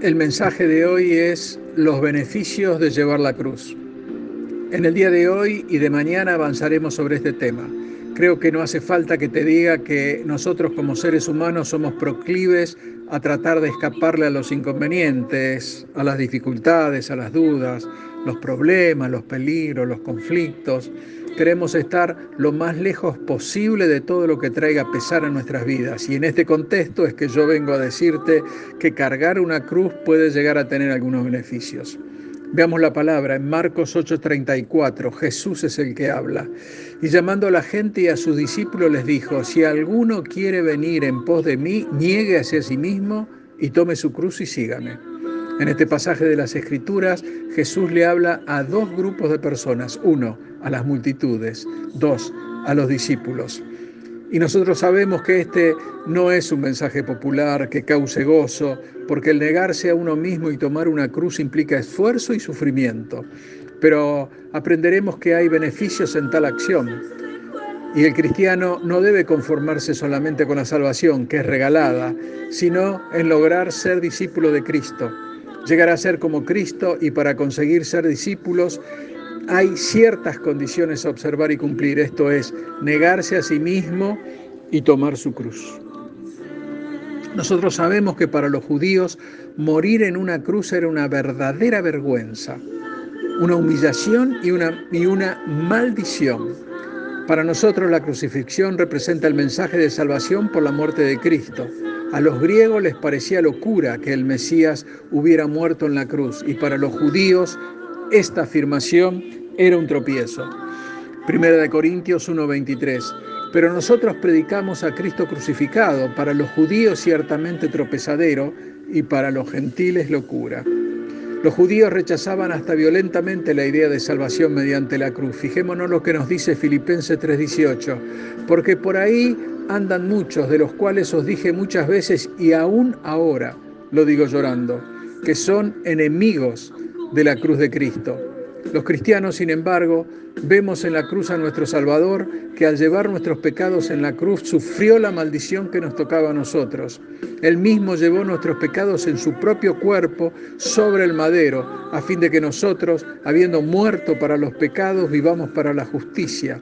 El mensaje de hoy es los beneficios de llevar la cruz. En el día de hoy y de mañana avanzaremos sobre este tema. Creo que no hace falta que te diga que nosotros como seres humanos somos proclives a tratar de escaparle a los inconvenientes, a las dificultades, a las dudas, los problemas, los peligros, los conflictos. Queremos estar lo más lejos posible de todo lo que traiga pesar a nuestras vidas. Y en este contexto es que yo vengo a decirte que cargar una cruz puede llegar a tener algunos beneficios. Veamos la palabra en Marcos 8:34. Jesús es el que habla. Y llamando a la gente y a sus discípulos les dijo, si alguno quiere venir en pos de mí, niegue hacia sí mismo y tome su cruz y sígame. En este pasaje de las Escrituras, Jesús le habla a dos grupos de personas. Uno, a las multitudes. Dos, a los discípulos. Y nosotros sabemos que este no es un mensaje popular que cause gozo, porque el negarse a uno mismo y tomar una cruz implica esfuerzo y sufrimiento. Pero aprenderemos que hay beneficios en tal acción. Y el cristiano no debe conformarse solamente con la salvación, que es regalada, sino en lograr ser discípulo de Cristo llegar a ser como Cristo y para conseguir ser discípulos hay ciertas condiciones a observar y cumplir, esto es, negarse a sí mismo y tomar su cruz. Nosotros sabemos que para los judíos morir en una cruz era una verdadera vergüenza, una humillación y una, y una maldición. Para nosotros la crucifixión representa el mensaje de salvación por la muerte de Cristo. A los griegos les parecía locura que el Mesías hubiera muerto en la cruz y para los judíos esta afirmación era un tropiezo. Primera de Corintios 1:23. Pero nosotros predicamos a Cristo crucificado, para los judíos ciertamente tropezadero y para los gentiles locura. Los judíos rechazaban hasta violentamente la idea de salvación mediante la cruz. Fijémonos lo que nos dice Filipenses 3:18, porque por ahí andan muchos, de los cuales os dije muchas veces y aún ahora lo digo llorando, que son enemigos de la cruz de Cristo. Los cristianos, sin embargo, vemos en la cruz a nuestro Salvador, que al llevar nuestros pecados en la cruz sufrió la maldición que nos tocaba a nosotros. Él mismo llevó nuestros pecados en su propio cuerpo sobre el madero, a fin de que nosotros, habiendo muerto para los pecados, vivamos para la justicia.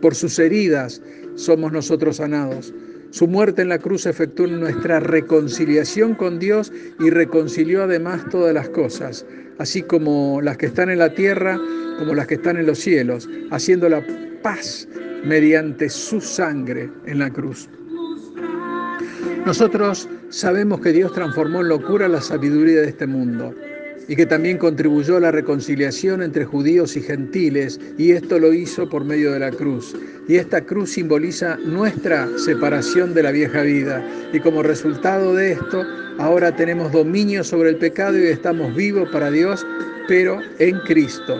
Por sus heridas somos nosotros sanados. Su muerte en la cruz efectuó nuestra reconciliación con Dios y reconcilió además todas las cosas, así como las que están en la tierra como las que están en los cielos, haciendo la paz mediante su sangre en la cruz. Nosotros sabemos que Dios transformó en locura la sabiduría de este mundo y que también contribuyó a la reconciliación entre judíos y gentiles, y esto lo hizo por medio de la cruz. Y esta cruz simboliza nuestra separación de la vieja vida, y como resultado de esto, ahora tenemos dominio sobre el pecado y estamos vivos para Dios, pero en Cristo.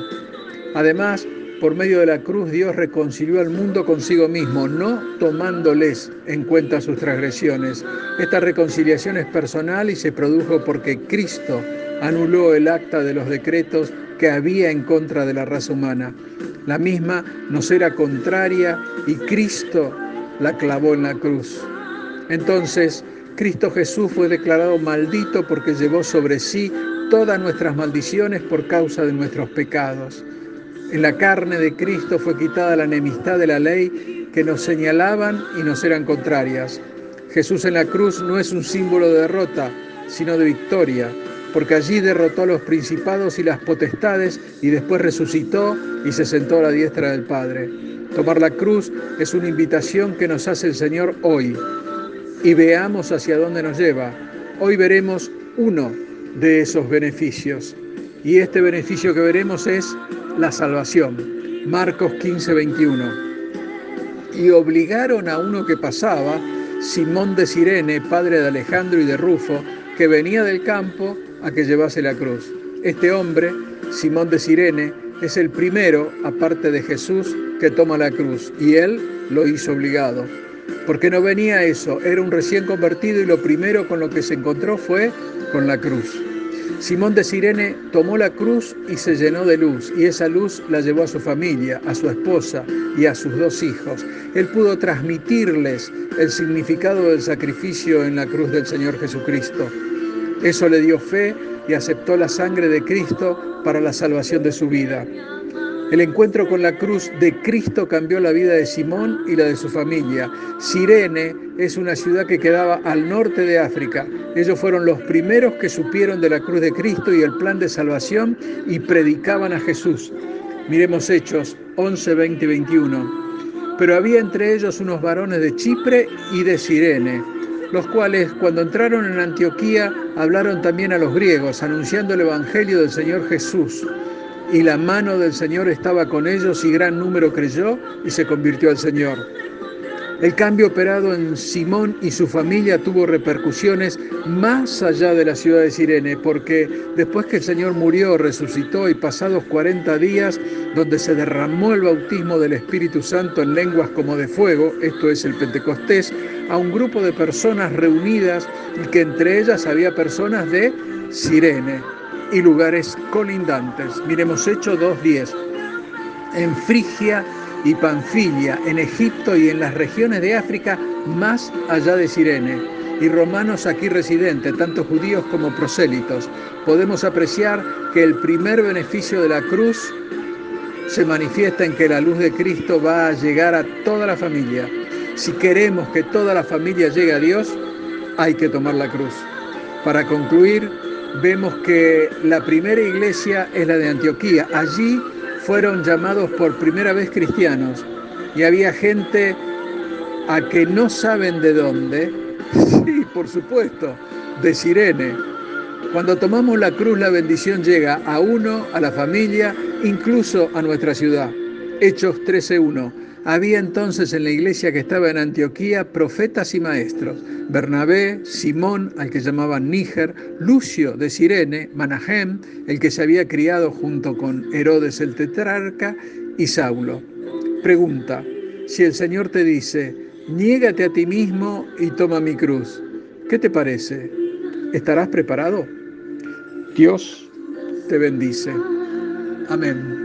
Además, por medio de la cruz Dios reconcilió al mundo consigo mismo, no tomándoles en cuenta sus transgresiones. Esta reconciliación es personal y se produjo porque Cristo anuló el acta de los decretos que había en contra de la raza humana. La misma nos era contraria y Cristo la clavó en la cruz. Entonces, Cristo Jesús fue declarado maldito porque llevó sobre sí todas nuestras maldiciones por causa de nuestros pecados. En la carne de Cristo fue quitada la enemistad de la ley que nos señalaban y nos eran contrarias. Jesús en la cruz no es un símbolo de derrota, sino de victoria porque allí derrotó a los principados y las potestades y después resucitó y se sentó a la diestra del Padre. Tomar la cruz es una invitación que nos hace el Señor hoy y veamos hacia dónde nos lleva. Hoy veremos uno de esos beneficios y este beneficio que veremos es la salvación. Marcos 15, 21. Y obligaron a uno que pasaba, Simón de Sirene, padre de Alejandro y de Rufo, que venía del campo a que llevase la cruz. Este hombre, Simón de Sirene, es el primero, aparte de Jesús, que toma la cruz y él lo hizo obligado. Porque no venía eso, era un recién convertido y lo primero con lo que se encontró fue con la cruz. Simón de Sirene tomó la cruz y se llenó de luz, y esa luz la llevó a su familia, a su esposa y a sus dos hijos. Él pudo transmitirles el significado del sacrificio en la cruz del Señor Jesucristo. Eso le dio fe y aceptó la sangre de Cristo para la salvación de su vida. El encuentro con la cruz de Cristo cambió la vida de Simón y la de su familia. Sirene es una ciudad que quedaba al norte de África. Ellos fueron los primeros que supieron de la cruz de Cristo y el plan de salvación y predicaban a Jesús. Miremos Hechos 11, 20 y 21. Pero había entre ellos unos varones de Chipre y de Sirene, los cuales cuando entraron en Antioquía hablaron también a los griegos, anunciando el Evangelio del Señor Jesús. Y la mano del Señor estaba con ellos y gran número creyó y se convirtió al Señor. El cambio operado en Simón y su familia tuvo repercusiones más allá de la ciudad de Sirene, porque después que el Señor murió, resucitó y pasados 40 días, donde se derramó el bautismo del Espíritu Santo en lenguas como de fuego, esto es el Pentecostés, a un grupo de personas reunidas y que entre ellas había personas de Sirene y lugares colindantes. Miremos Hechos 2.10. En Frigia y Panfilia, en Egipto y en las regiones de África más allá de Sirene, y romanos aquí residentes, tanto judíos como prosélitos, podemos apreciar que el primer beneficio de la cruz se manifiesta en que la luz de Cristo va a llegar a toda la familia. Si queremos que toda la familia llegue a Dios, hay que tomar la cruz. Para concluir, vemos que la primera iglesia es la de Antioquía. Allí fueron llamados por primera vez cristianos y había gente a que no saben de dónde, sí, por supuesto, de Sirene. Cuando tomamos la cruz, la bendición llega a uno, a la familia, incluso a nuestra ciudad. Hechos 13.1. Había entonces en la iglesia que estaba en Antioquía profetas y maestros, Bernabé, Simón, al que llamaban Níger, Lucio de Sirene, Manahem, el que se había criado junto con Herodes el tetrarca, y Saulo. Pregunta, si el Señor te dice, niégate a ti mismo y toma mi cruz, ¿qué te parece? ¿Estarás preparado? Dios te bendice. Amén.